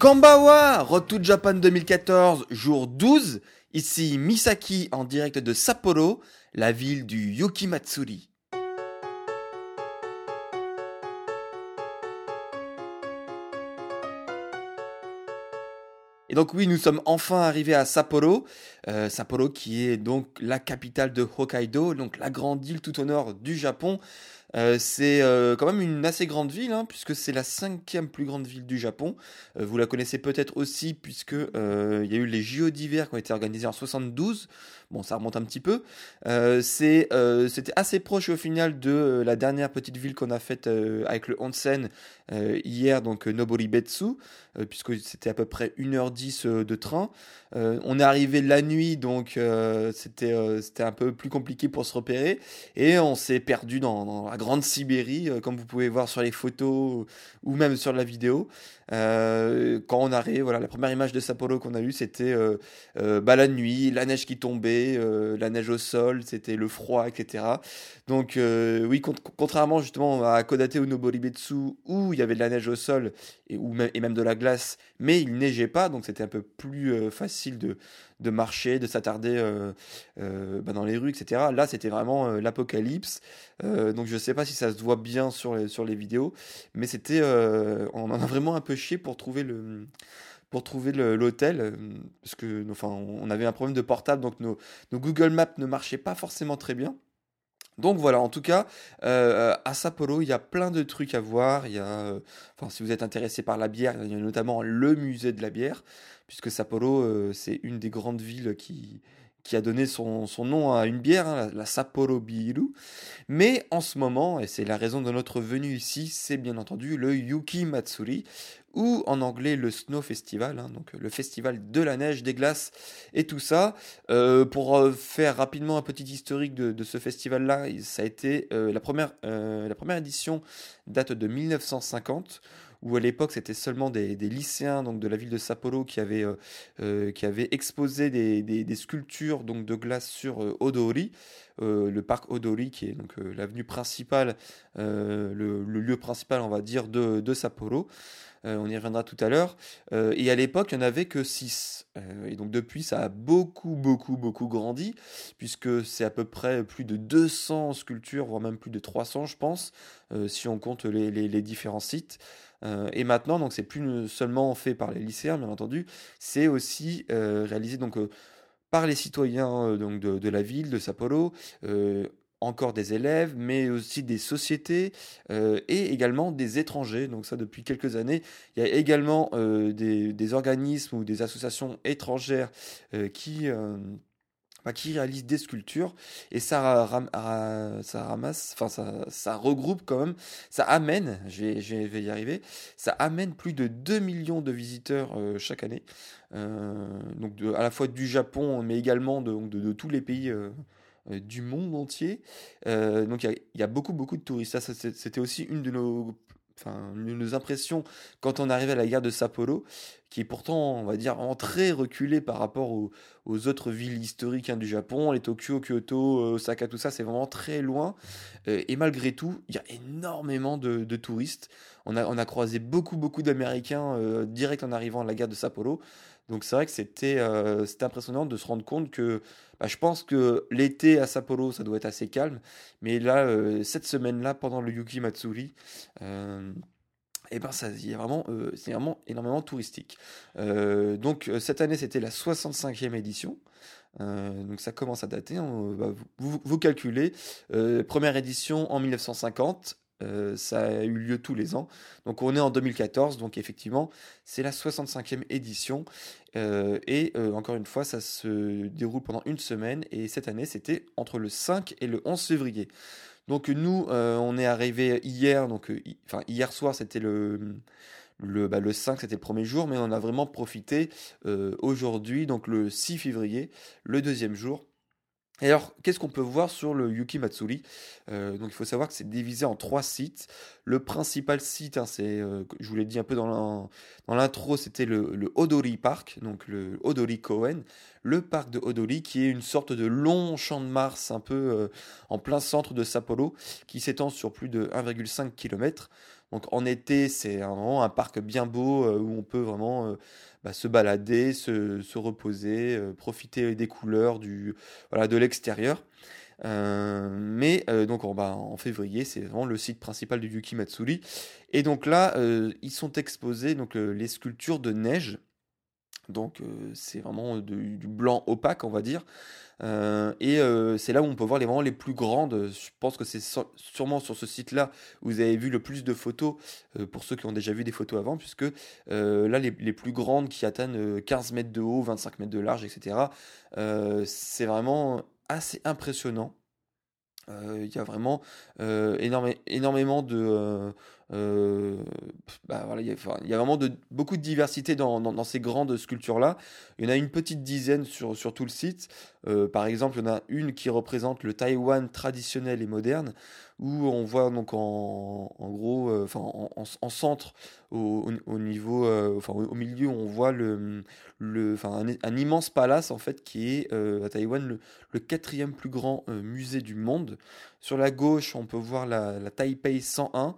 Kambawa, Road to Japan 2014, jour 12. Ici Misaki en direct de Sapporo, la ville du Yukimatsuri. Et donc oui, nous sommes enfin arrivés à Sapporo, euh, Sapporo qui est donc la capitale de Hokkaido, donc la grande île tout au nord du Japon. Euh, c'est euh, quand même une assez grande ville, hein, puisque c'est la cinquième plus grande ville du Japon. Euh, vous la connaissez peut-être aussi, puisque il y a eu les JO d'hiver qui ont été organisés en 72. Bon, ça remonte un petit peu. c'était assez proche au final de la dernière petite ville qu'on a faite avec le onsen hier, donc Noboribetsu, puisque c'était à peu près 1h10 de train. on est arrivé la nuit, donc c'était, c'était un peu plus compliqué pour se repérer, et on s'est perdu dans, dans la grande Sibérie, euh, comme vous pouvez voir sur les photos ou même sur la vidéo. Euh, quand on arrive, voilà, la première image de Sapporo qu'on a eue, c'était euh, bah, la nuit, la neige qui tombait, la neige au sol, c'était le froid, etc. Donc oui, contrairement justement à Kodate ou Noboribetsu, où il y avait de la neige au sol et, ou même, de la glace, mais il neigeait pas, donc c'était un peu plus facile de, de marcher, de s'attarder bah, dans les rues, etc. Là, c'était vraiment l'apocalypse. donc je sais pas si ça se voit bien sur les, sur les vidéos, mais c'était, on en a vraiment un peu pour trouver le pour trouver l'hôtel parce que enfin on avait un problème de portable donc nos, Google Maps ne marchaient pas forcément très bien. Donc voilà, en tout cas, euh, à Sapporo, il y a plein de trucs à voir. Il y enfin, si vous êtes intéressé par la bière, il y a notamment le musée de la bière, puisque Sapporo, euh, c'est une des grandes villes qui, qui a donné son, nom à une bière, hein, la, Sapporo Biru. Mais en ce moment, et c'est la raison de notre venue ici, c'est bien entendu le Yuki Matsuri, ou en anglais le Snow Festival, hein, donc le festival de la neige, des glaces et tout ça. Euh, pour euh, faire rapidement un petit historique de, ce festival-là, ça a été euh, la, première, la première édition date de 1950 où à l'époque c'était seulement des, lycéens donc de la ville de Sapporo qui avaient, euh, euh, qui avaient exposé des, des, sculptures donc de glace sur euh, Odori, le parc Odori qui est donc l'avenue principale, le, lieu principal on va dire de, de Sapporo. on y reviendra tout à l'heure. et à l'époque, il n'y en avait que 6. et donc depuis, ça a beaucoup, beaucoup, beaucoup grandi, puisque c'est à peu près plus de 200 sculptures, voire même plus de 300, je pense, si on compte les, les, les différents sites. Euh, et maintenant, donc c'est plus seulement fait par les lycéens, bien entendu, c'est aussi euh, réalisé donc euh, par les citoyens donc de, la ville de Sapporo, encore des élèves, mais aussi des sociétés et également des étrangers. Donc ça, depuis quelques années, il y a également des, des, organismes ou des associations étrangères qui qui réalise des sculptures et ça, ramasse, enfin ça, regroupe quand même, ça amène, je vais, y arriver, ça amène plus de 2 millions de visiteurs euh, chaque année, euh, donc à la fois du Japon mais également de tous les pays euh, du monde entier. donc il y, y, a beaucoup beaucoup de touristes. Ça, c'était aussi une de nos enfin, nos impressions quand on arrive à la gare de Sapporo, qui est pourtant, on va dire, en très reculée par rapport aux, autres villes historiques hein, du Japon, les Tokyo, Kyoto, Osaka, tout ça, c'est vraiment très loin. Euh, et malgré tout, il y a énormément de, touristes. On a, on a, croisé beaucoup, beaucoup d'Américains euh, direct en arrivant à la gare de Sapporo. Donc c'est vrai que c'était impressionnant de se rendre compte que bah, je pense que l'été à Sapporo, ça doit être assez calme. Mais là, euh, cette semaine-là, pendant le Yuki Matsuri, euh, eh ben ça y vraiment euh, c'est vraiment énormément touristique donc cette année c'était la 65e édition donc ça commence à dater hein, bah, vous, calculez première édition en 1950 ça a eu lieu tous les ans. Donc on est en 2014, donc effectivement c'est la 65e édition. et encore une fois, ça se déroule pendant une semaine. Et cette année, c'était entre le 5 et le 11 février. Donc nous, on est arrivé hier, donc enfin hier soir, c'était le le, bah, le 5, c'était le premier jour, mais on a vraiment profité aujourd'hui, donc le 6 février, le deuxième jour. Alors, qu'est-ce qu'on peut voir sur le Yuki Matsuri? Euh, Donc, il faut savoir que c'est divisé en trois sites. Le principal site, hein, c'est, euh, je vous l'ai dit un peu dans l'intro, c'était le, le, Odori Park, donc le Odori Koen, le parc de Odori, qui est une sorte de long champ de Mars, un peu euh, en plein centre de Sapporo, qui s'étend sur plus de 1,5 km. Donc, en été, c'est vraiment un parc bien beau où on peut vraiment bah, se balader, se, reposer, euh, profiter des couleurs de l'extérieur. Euh, mais euh, donc en, bah, en février, c'est vraiment le site principal du Yuki Matsuri. Et donc là, ils sont exposés donc les sculptures de neige. Donc c'est vraiment du blanc opaque, on va dire. Euh, et euh, c'est là où on peut voir les vraiment les plus grandes. Je pense que c'est sûrement sur ce site-là où vous avez vu le plus de photos, euh, pour ceux qui ont déjà vu des photos avant, puisque là, les, les, plus grandes qui atteignent 15 mètres de haut, 25 mètres de large, etc., c'est vraiment assez impressionnant. Il y a vraiment énormément de euh, bah il y, a vraiment beaucoup de diversité dans, ces grandes sculptures-là. Il y en a une petite dizaine sur, tout le site. Euh, par exemple, il y en a une qui représente le Taïwan traditionnel et moderne, où on voit donc en, gros, euh, en, en, centre, au, au niveau, au, milieu, on voit le, un, immense palace en fait qui est à Taïwan le, quatrième plus grand musée du monde. Sur la gauche, on peut voir la Taipei 101.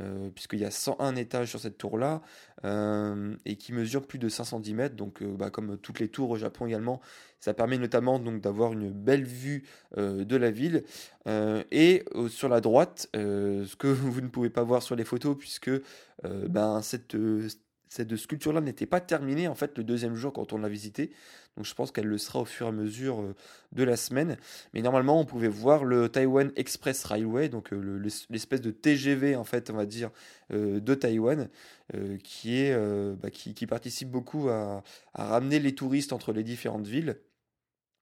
Euh, puisqu'il y a 101 étages sur cette tour-là, euh, et qui mesure plus de 510 mètres, donc euh, bah, comme toutes les tours au Japon également, ça permet notamment donc d'avoir une belle vue de la ville. et sur la droite, ce que vous ne pouvez pas voir sur les photos, puisque ben, cette, cette sculpture-là n'était pas terminée en fait le deuxième jour quand on l'a visité. Donc je pense qu'elle le sera au fur et à mesure euh, de la semaine. Mais normalement, on pouvait voir le Taiwan Express Railway, donc euh, l'espèce de TGV en fait, va dire, euh, de Taïwan, qui est bah, qui, participe beaucoup à, ramener les touristes entre les différentes villes.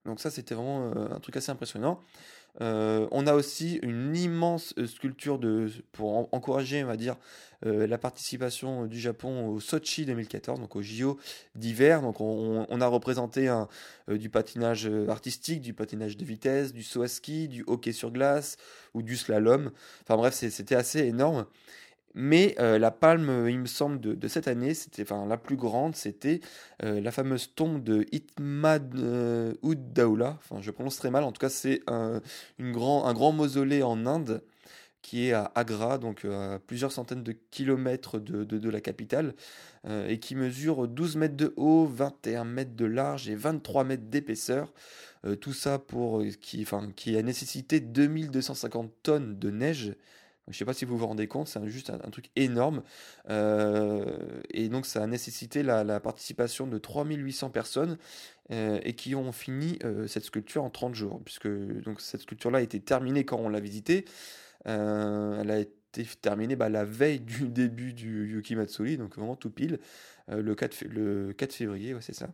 Donc ça, c'était vraiment un truc assez impressionnant. Euh, on a aussi une immense euh, sculpture de, pour encourager, on va dire, euh, la participation du Japon au Sochi 2014, donc au JO d'hiver. Donc on, a représenté du patinage artistique, du patinage de vitesse, du saut à ski, du hockey sur glace ou du slalom. Enfin bref, c'était assez énorme. Mais euh, la palme, il me semble, de, cette année, c'était, enfin, la plus grande, c'était euh, la fameuse tombe de Itmad euh, Ud Daoula. Enfin, je prononce très mal. En tout cas, c'est un, grand, un grand mausolée en Inde qui est à Agra, donc à plusieurs centaines de kilomètres de, de, la capitale, et qui mesure 12 mètres de haut, 21 mètres de large et 23 mètres d'épaisseur. tout ça pour qui, enfin, qui a nécessité 2250 tonnes de neige je ne sais pas si vous vous rendez compte, c'est juste un, truc énorme. Euh, et donc ça a nécessité la, participation de 3800 personnes euh, et qui ont fini euh, cette sculpture en 30 jours. Puisque donc, cette sculpture-là a été terminée quand on l'a visitée. elle a été terminée bah, la veille du début du Yuki Matsuri, donc vraiment tout pile, le 4, le 4 février, c'est ça.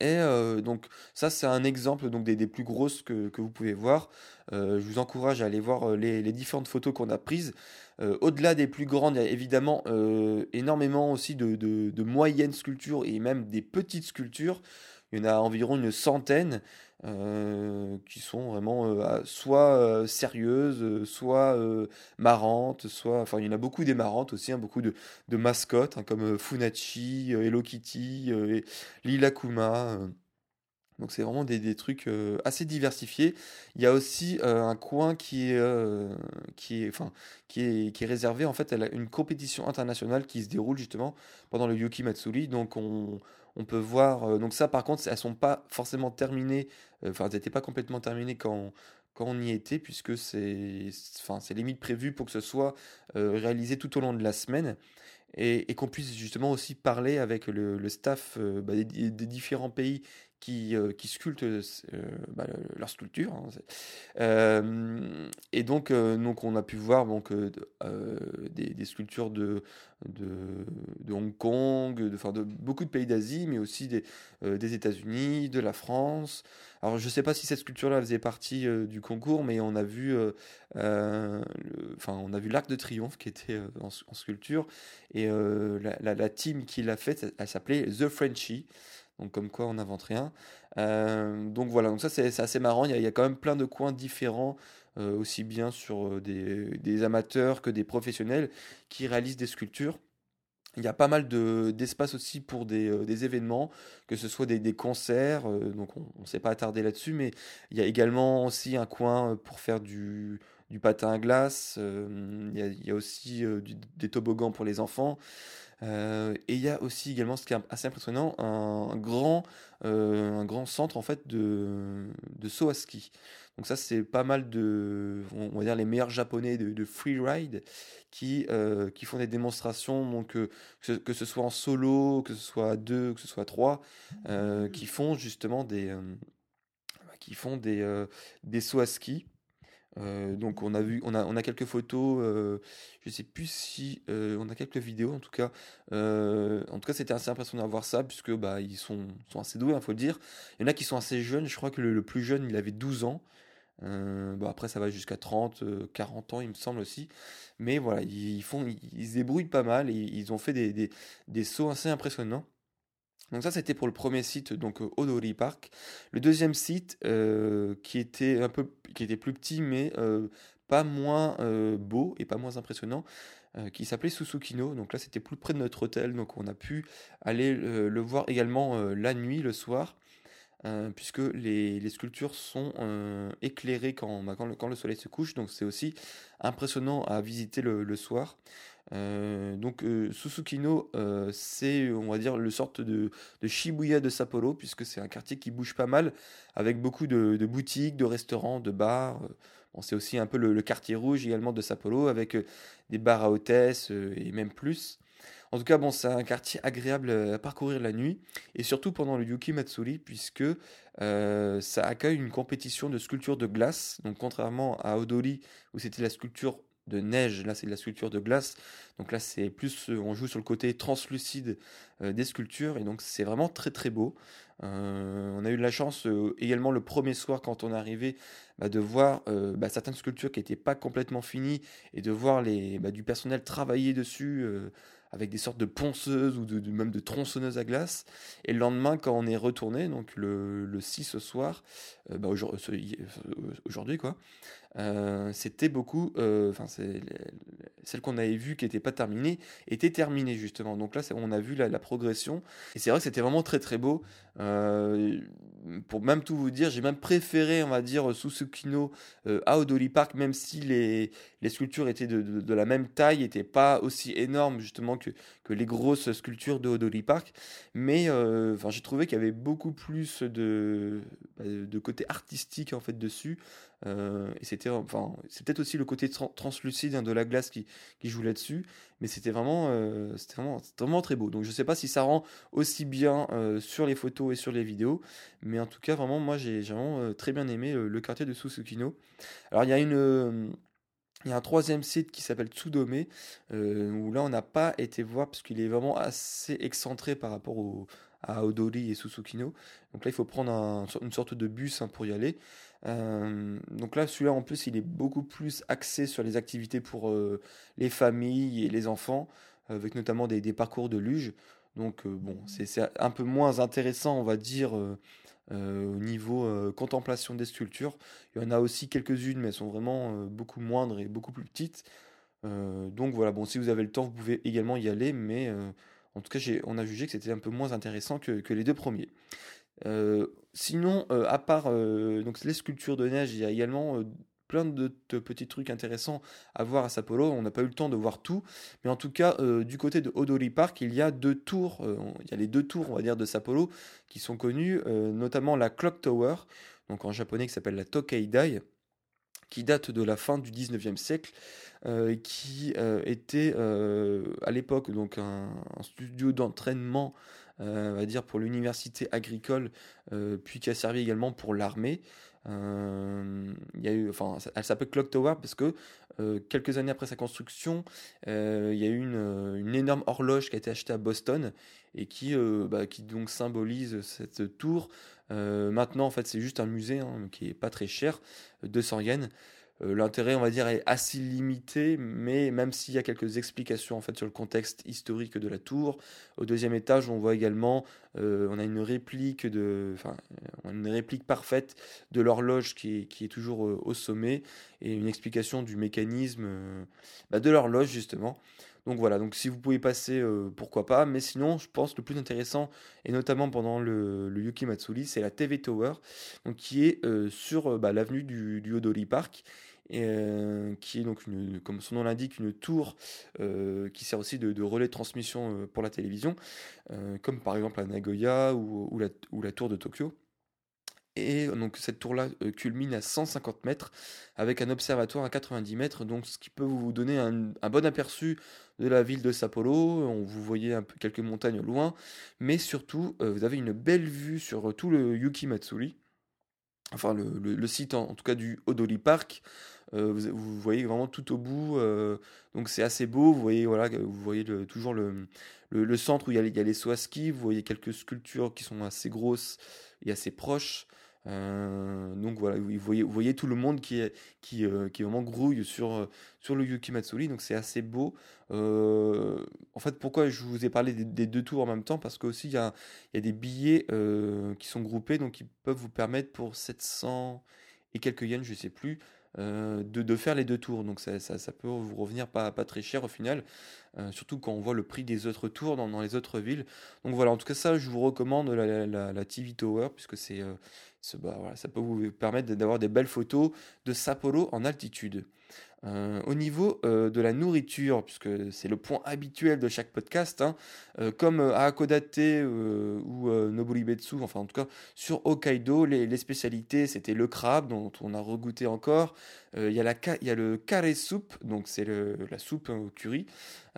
Et donc ça c'est un exemple donc des, plus grosses que, vous pouvez voir. je vous encourage à aller voir les, différentes photos qu'on a prises. Au-delà des plus grandes, il y a évidemment énormément aussi de, de, moyennes sculptures et même des petites sculptures. Il y en a environ une centaine. Euh, qui sont vraiment euh, soit euh, sérieuses, soit marrantes, soit. Enfin, il y en a beaucoup des marrantes aussi, hein, beaucoup de, mascottes, hein, comme Funachi, Hello Kitty, Lila Kuma. Donc c'est vraiment des, des trucs assez diversifiés. Il y a aussi un coin qui est, qui, est, enfin, qui, est, qui est réservé en fait à une compétition internationale qui se déroule justement pendant le Yuki Matsuri. Donc on, on peut voir. Euh, donc ça, par contre, elles sont pas forcément terminées. Euh, enfin, elles n'étaient pas complètement terminées quand, quand on y était, puisque c'est, enfin, limite prévu pour que ce soit euh, réalisé tout au long de la semaine. Et, qu'on puisse justement aussi parler avec le, staff bah, des, différents pays qui, qui sculptent bah, leur sculpture. Hein, et donc, donc, on a pu voir donc, des, sculptures de, de, Hong Kong, de, enfin, de beaucoup de pays d'Asie, mais aussi des, des États-Unis, de la France. Alors, je ne sais pas si cette sculpture-là faisait partie du concours, mais on a vu, enfin, on a vu l'Arc de Triomphe qui était en, sculpture, et la, team qui l'a faite, elle s'appelait The Frenchie. Donc comme quoi on n'invente rien. Euh, donc voilà, donc ça c'est assez marrant. Il y, a, quand même plein de coins différents, euh, aussi bien sur euh, des, amateurs que des professionnels qui réalisent des sculptures. Il y a pas mal d'espace aussi pour des, événements, que ce soit des, concerts, donc on ne s'est pas attardé là-dessus, mais il y a également aussi un coin pour faire du, patin à glace, il y, a, aussi des toboggans pour les enfants. Euh, et il y a aussi également, ce qui est assez impressionnant, un grand, euh, un grand centre en fait de, de saut à ski. Donc ça, c'est pas mal de, on va dire les meilleurs japonais de, de freeride qui, euh, qui font des démonstrations, donc que, ce soit en solo, que ce soit à deux, que ce soit à trois, qui font justement des, qui font des, des sauts à ski. Euh, donc on a vu, on a, on a quelques photos. Euh, je sais plus si euh, on a quelques vidéos. En tout cas, en tout cas, c'était assez impressionnant à voir ça puisque bah ils sont, sont assez doués, il hein, faut le dire. Il y en a qui sont assez jeunes. Je crois que le, plus jeune, il avait 12 ans. après ça va jusqu'à 30, 40 ans, il me semble aussi. Mais voilà, ils, font, ils, se débrouillent pas mal et ils ont fait des, des, des sauts assez impressionnants. Donc ça c'était pour le premier site donc euh, Odori Park. Le deuxième site euh, qui était un peu qui était plus petit mais euh, pas moins beau et pas moins impressionnant qui s'appelait Susukino. Donc là c'était plus près de notre hôtel donc on a pu aller le voir également la nuit le soir. puisque les, sculptures sont éclairées quand, bah, quand, le, soleil se couche, donc c'est aussi impressionnant à visiter le soir. Euh, donc euh, Susukino, euh, c'est on va dire le sorte de, Shibuya de Sapporo, puisque c'est un quartier qui bouge pas mal, avec beaucoup de, boutiques, de restaurants, de bars. Bon, c'est aussi un peu le, quartier rouge également de Sapporo, avec des bars à hôtesse et même plus. En tout cas, bon, c'est un quartier agréable à parcourir la nuit, et surtout pendant le Yuki Matsuri, puisque ça accueille une compétition de sculpture de glace. Donc contrairement à Odori, où c'était la sculpture de neige, là c'est de la sculpture de glace, donc là c'est plus, euh, on joue sur le côté translucide euh, des sculptures, et donc c'est vraiment très très beau. Euh, on a eu de la chance également le premier soir quand on est arrivé bah, de voir bah, certaines sculptures qui n'étaient pas complètement finies, et de voir les, bah, du personnel travailler dessus avec des sortes de ponceuses ou de, même de tronçonneuses à glace. Et le lendemain, quand on est retourné, donc le, le 6 au soir, aujourd'hui quoi, euh, c'était beaucoup, euh, enfin celle qu'on avait vue qui n'était pas terminée était terminée justement. Donc là on a vu la, progression et c'est vrai que c'était vraiment très très beau. Euh, pour même tout vous dire, j'ai même préféré on va dire Susukino à Odoli Park même si les, les sculptures étaient de, de, la même taille, n'étaient pas aussi énormes justement que, que les grosses sculptures de Odoli Park. Mais enfin j'ai trouvé qu'il y avait beaucoup plus de, bah, de côté artistique en fait dessus. Et c'était, c'est peut-être aussi le côté translucide hein, de la glace qui, joue là-dessus, mais c'était vraiment, euh, très beau. Donc je sais pas si ça rend aussi bien euh, sur les photos et sur les vidéos, mais en tout cas vraiment, moi j'ai vraiment très bien aimé le quartier de Susukino. Alors il y a un troisième site qui s'appelle Tsudome, où là on n'a pas été voir parce qu'il est vraiment assez excentré par rapport à Odori et Susukino. Donc là, il faut prendre une sorte de bus hein, pour y aller. Euh, donc là, celui-là, en plus, il est beaucoup plus axé sur les activités pour euh, les familles et les enfants, avec notamment des, parcours de luge. Donc euh, bon, c'est un peu moins intéressant, on va dire, au niveau contemplation des sculptures. Il y en a aussi quelques-unes, mais elles sont vraiment beaucoup moindres et beaucoup plus petites. donc voilà, bon, si vous avez le temps, vous pouvez également y aller, mais en tout cas, on a jugé que c'était un peu moins intéressant que, les deux premiers. Euh, sinon, euh, à part euh, donc les sculptures de neige, il y a également plein de, petits trucs intéressants à voir à Sapporo. On n'a pas eu le temps de voir tout, mais en tout cas, du côté de Odori Park, il y a deux tours. il y a les deux tours, on va dire, de Sapporo qui sont connues, notamment la Clock Tower, donc en japonais qui s'appelle la Tokeidai, qui date de la fin du 19e siècle qui était à l'époque donc un, studio d'entraînement on va dire pour l'université agricole, puis qui a servi également pour l'armée. il y a eu, enfin, elle s'appelle Clock Tower parce que quelques années après sa construction, il y a eu une, énorme horloge qui a été achetée à Boston et qui, bah, donc symbolise cette tour. maintenant, en fait, c'est juste un musée hein, qui est pas très cher, 200 yens. Euh, l'intérêt, on va dire, est assez limité, mais même s'il y a quelques explications en fait sur le contexte historique de la tour, au deuxième étage, on voit également, euh, on a une réplique de, enfin, une réplique parfaite de l'horloge qui est, qui est toujours euh, au sommet et une explication du mécanisme bah, de l'horloge justement. Donc voilà, donc si vous pouvez passer, pourquoi pas. Mais sinon, je pense le plus intéressant, et notamment pendant le, le Yuki c'est la TV Tower, qui est sur bah, l'avenue du, du Park qui est donc, comme son nom l'indique, une tour qui sert aussi de, relais de transmission pour la télévision, comme par exemple à Nagoya ou la tour de Tokyo. Et donc cette tour-là culmine à 150 mètres avec un observatoire à 90 mètres, donc ce qui peut vous donner un, bon aperçu de la ville de Sapporo. On vous voyez quelques montagnes loin, mais surtout vous avez une belle vue sur tout le Yuki Matsuri, enfin le, site en, tout cas du Odori Park. vous, voyez vraiment tout au bout, donc c'est assez beau. Vous voyez voilà, vous voyez toujours le, centre où il y, a, les Swaski. Vous voyez quelques sculptures qui sont assez grosses et assez proches. Euh, donc voilà, vous voyez, tout le monde qui est, qui, euh, qui vraiment grouille sur, euh, sur le Yuki Matsuri, donc c'est assez beau. en fait, pourquoi je vous ai parlé des, deux tours en même temps? Parce qu'aussi, il y a, y a des billets qui sont groupés, donc ils peuvent vous permettre pour 700 et quelques yens, je sais plus, de, de, faire les deux tours. Donc ça, ça, ça peut vous revenir pas, pas, très cher au final, surtout quand on voit le prix des autres tours dans, dans, les autres villes. Donc voilà, en tout cas ça, je vous recommande la, la TV Tower, puisque c'est ça peut vous permettre d'avoir des belles photos de Sapporo en altitude. Euh, au niveau euh, de la nourriture, puisque c'est le point habituel de chaque podcast, hein, euh, comme à Akodate ou Noburibetsu, enfin en tout cas sur Hokkaido, les, spécialités c'était le crabe dont on a regoûté encore. Il y, y a le kare soup, donc c'est la soupe au curry,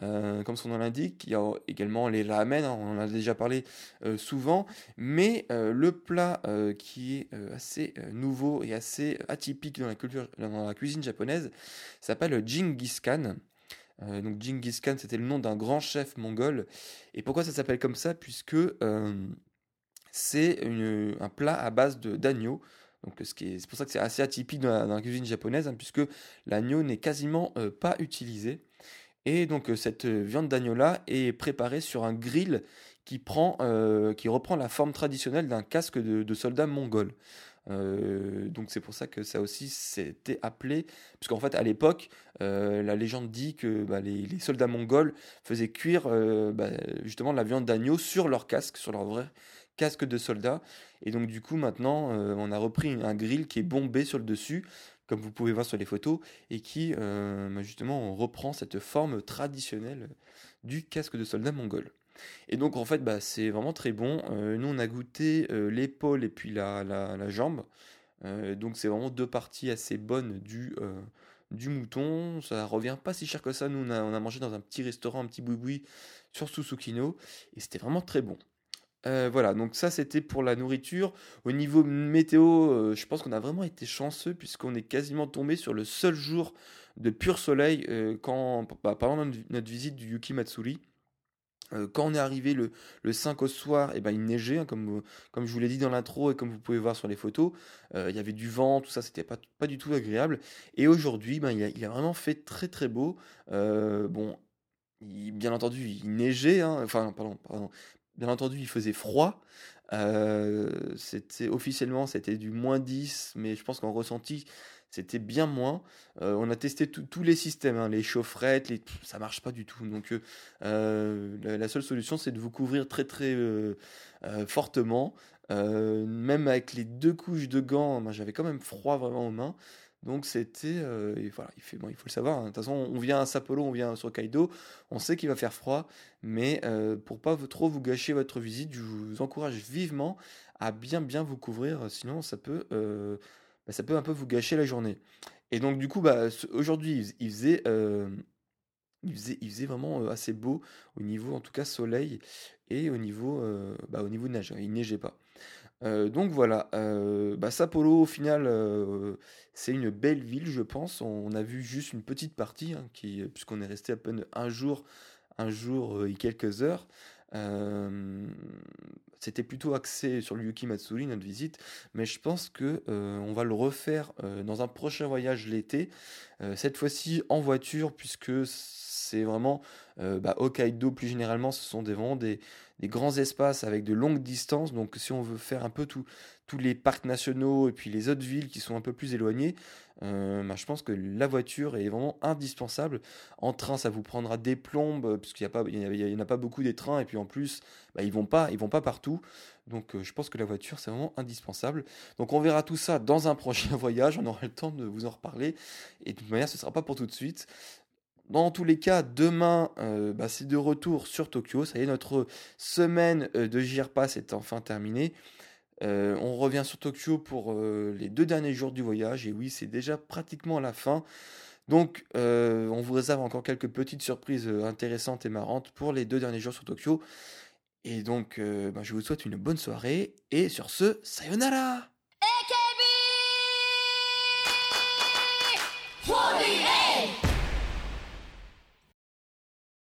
comme son nom l'indique. Il y a également les ramen, hein, on en a déjà parlé souvent. Mais le plat qui est assez nouveau et assez atypique dans la, culture, dans la cuisine japonaise, s'appelle Genghis Khan. Euh, donc Khan, c'était le nom d'un grand chef mongol. Et pourquoi ça s'appelle comme ça? Puisque euh, c'est un plat à base d'agneau. C'est pour ça que c'est assez atypique dans la, cuisine japonaise, hein, puisque l'agneau n'est quasiment euh, pas utilisé. Et donc cette viande d'agneau-là est préparée sur un grill qui, prend, qui reprend la forme traditionnelle d'un casque de soldat mongol. Euh, donc c'est pour ça que ça aussi s'était appelé, parce qu'en fait à l'époque, euh, la légende dit que bah, les, soldats mongols faisaient cuire euh, bah, justement la viande d'agneau sur leur casque, sur leur vrai casque de soldat. Et donc du coup maintenant, on a repris un grill qui est bombé sur le dessus, comme vous pouvez voir sur les photos, et qui bah, justement reprend cette forme traditionnelle du casque de soldat mongol. Et donc en fait, bah, c'est vraiment très bon. Euh, nous, on a goûté euh, l'épaule et puis la, jambe. Euh, donc c'est vraiment deux parties assez bonnes du, du mouton. Ça revient pas si cher que ça. Nous, on a, mangé dans un petit restaurant, un petit boui-boui sur Susukino. Et c'était vraiment très bon. voilà, donc ça c'était pour la nourriture. Au niveau météo, je pense qu'on a vraiment été chanceux puisqu'on est quasiment tombé sur le seul jour de pur soleil quand, bah, pendant notre visite du Yuki Matsuri. Euh, quand on est arrivé le, le 5 au soir, et eh ben, il neigeait, hein, comme, comme je vous l'ai dit dans l'intro et comme vous pouvez voir sur les photos. Euh, il y avait du vent, tout ça, c'était pas, pas du tout agréable. Et aujourd'hui, ben, il, a, il a vraiment fait très très beau. Euh, bon, bien entendu, il neigeait, hein, enfin, pardon, pardon, bien entendu, il faisait froid. c'était officiellement c'était du moins 10, mais je pense qu'en ressenti, c'était bien moins. Euh, on a testé tous les systèmes, hein, les chaufferettes, les... ça marche pas du tout. Donc euh, euh, la, seule solution, c'est de vous couvrir très très fortement. même avec les deux couches de gants, j'avais quand même froid vraiment aux mains. Donc c'était, voilà, il, faut le savoir. Hein. De toute façon, on vient à Sapporo, on vient sur Kaido, on sait qu'il va faire froid, mais pour pas trop vous gâcher votre visite, je vous encourage vivement à bien bien vous couvrir, sinon ça peut bah, ça peut un peu vous gâcher la journée. Et donc, du coup, bah, aujourd'hui, il faisait il faisait, il faisait vraiment assez beau au niveau, en tout cas, soleil et au niveau, bah, au niveau de neige. Il neigeait pas. donc voilà, bah, Sapporo au final, c'est une belle ville, je pense. On, a vu juste une petite partie, hein, puisqu'on est resté à peine un jour, un jour et quelques heures. C'était plutôt axé sur le Yuki Matsuri, notre visite, mais je pense que on va le refaire dans un prochain voyage l'été, cette fois-ci en voiture, puisque c'est vraiment bah, Hokkaido plus généralement, ce sont des, vraiment des, des grands espaces avec de longues distances. Donc si on veut faire un peu tous les parcs nationaux et puis les autres villes qui sont un peu plus éloignées, euh, bah, je pense que la voiture est vraiment indispensable. En train, ça vous prendra des plombes puisqu'il n'y en a pas beaucoup des trains et puis en plus, bah, ils vont pas, ils vont pas partout. Donc euh, je pense que la voiture c'est vraiment indispensable. Donc on verra tout ça dans un prochain voyage. On aura le temps de vous en reparler. Et de toute manière, ce sera pas pour tout de suite dans tous les cas, demain, euh, bah, c'est de retour sur Tokyo. Ça y est, notre semaine euh, de JRPass est enfin terminée. Euh, on revient sur Tokyo pour les deux derniers jours du voyage. Et oui, c'est déjà pratiquement la fin. Donc, on vous réserve encore quelques petites surprises intéressantes et marrantes pour les deux derniers jours sur Tokyo. Et donc, bah, je vous souhaite une bonne soirée. Et sur ce, sayonara AKB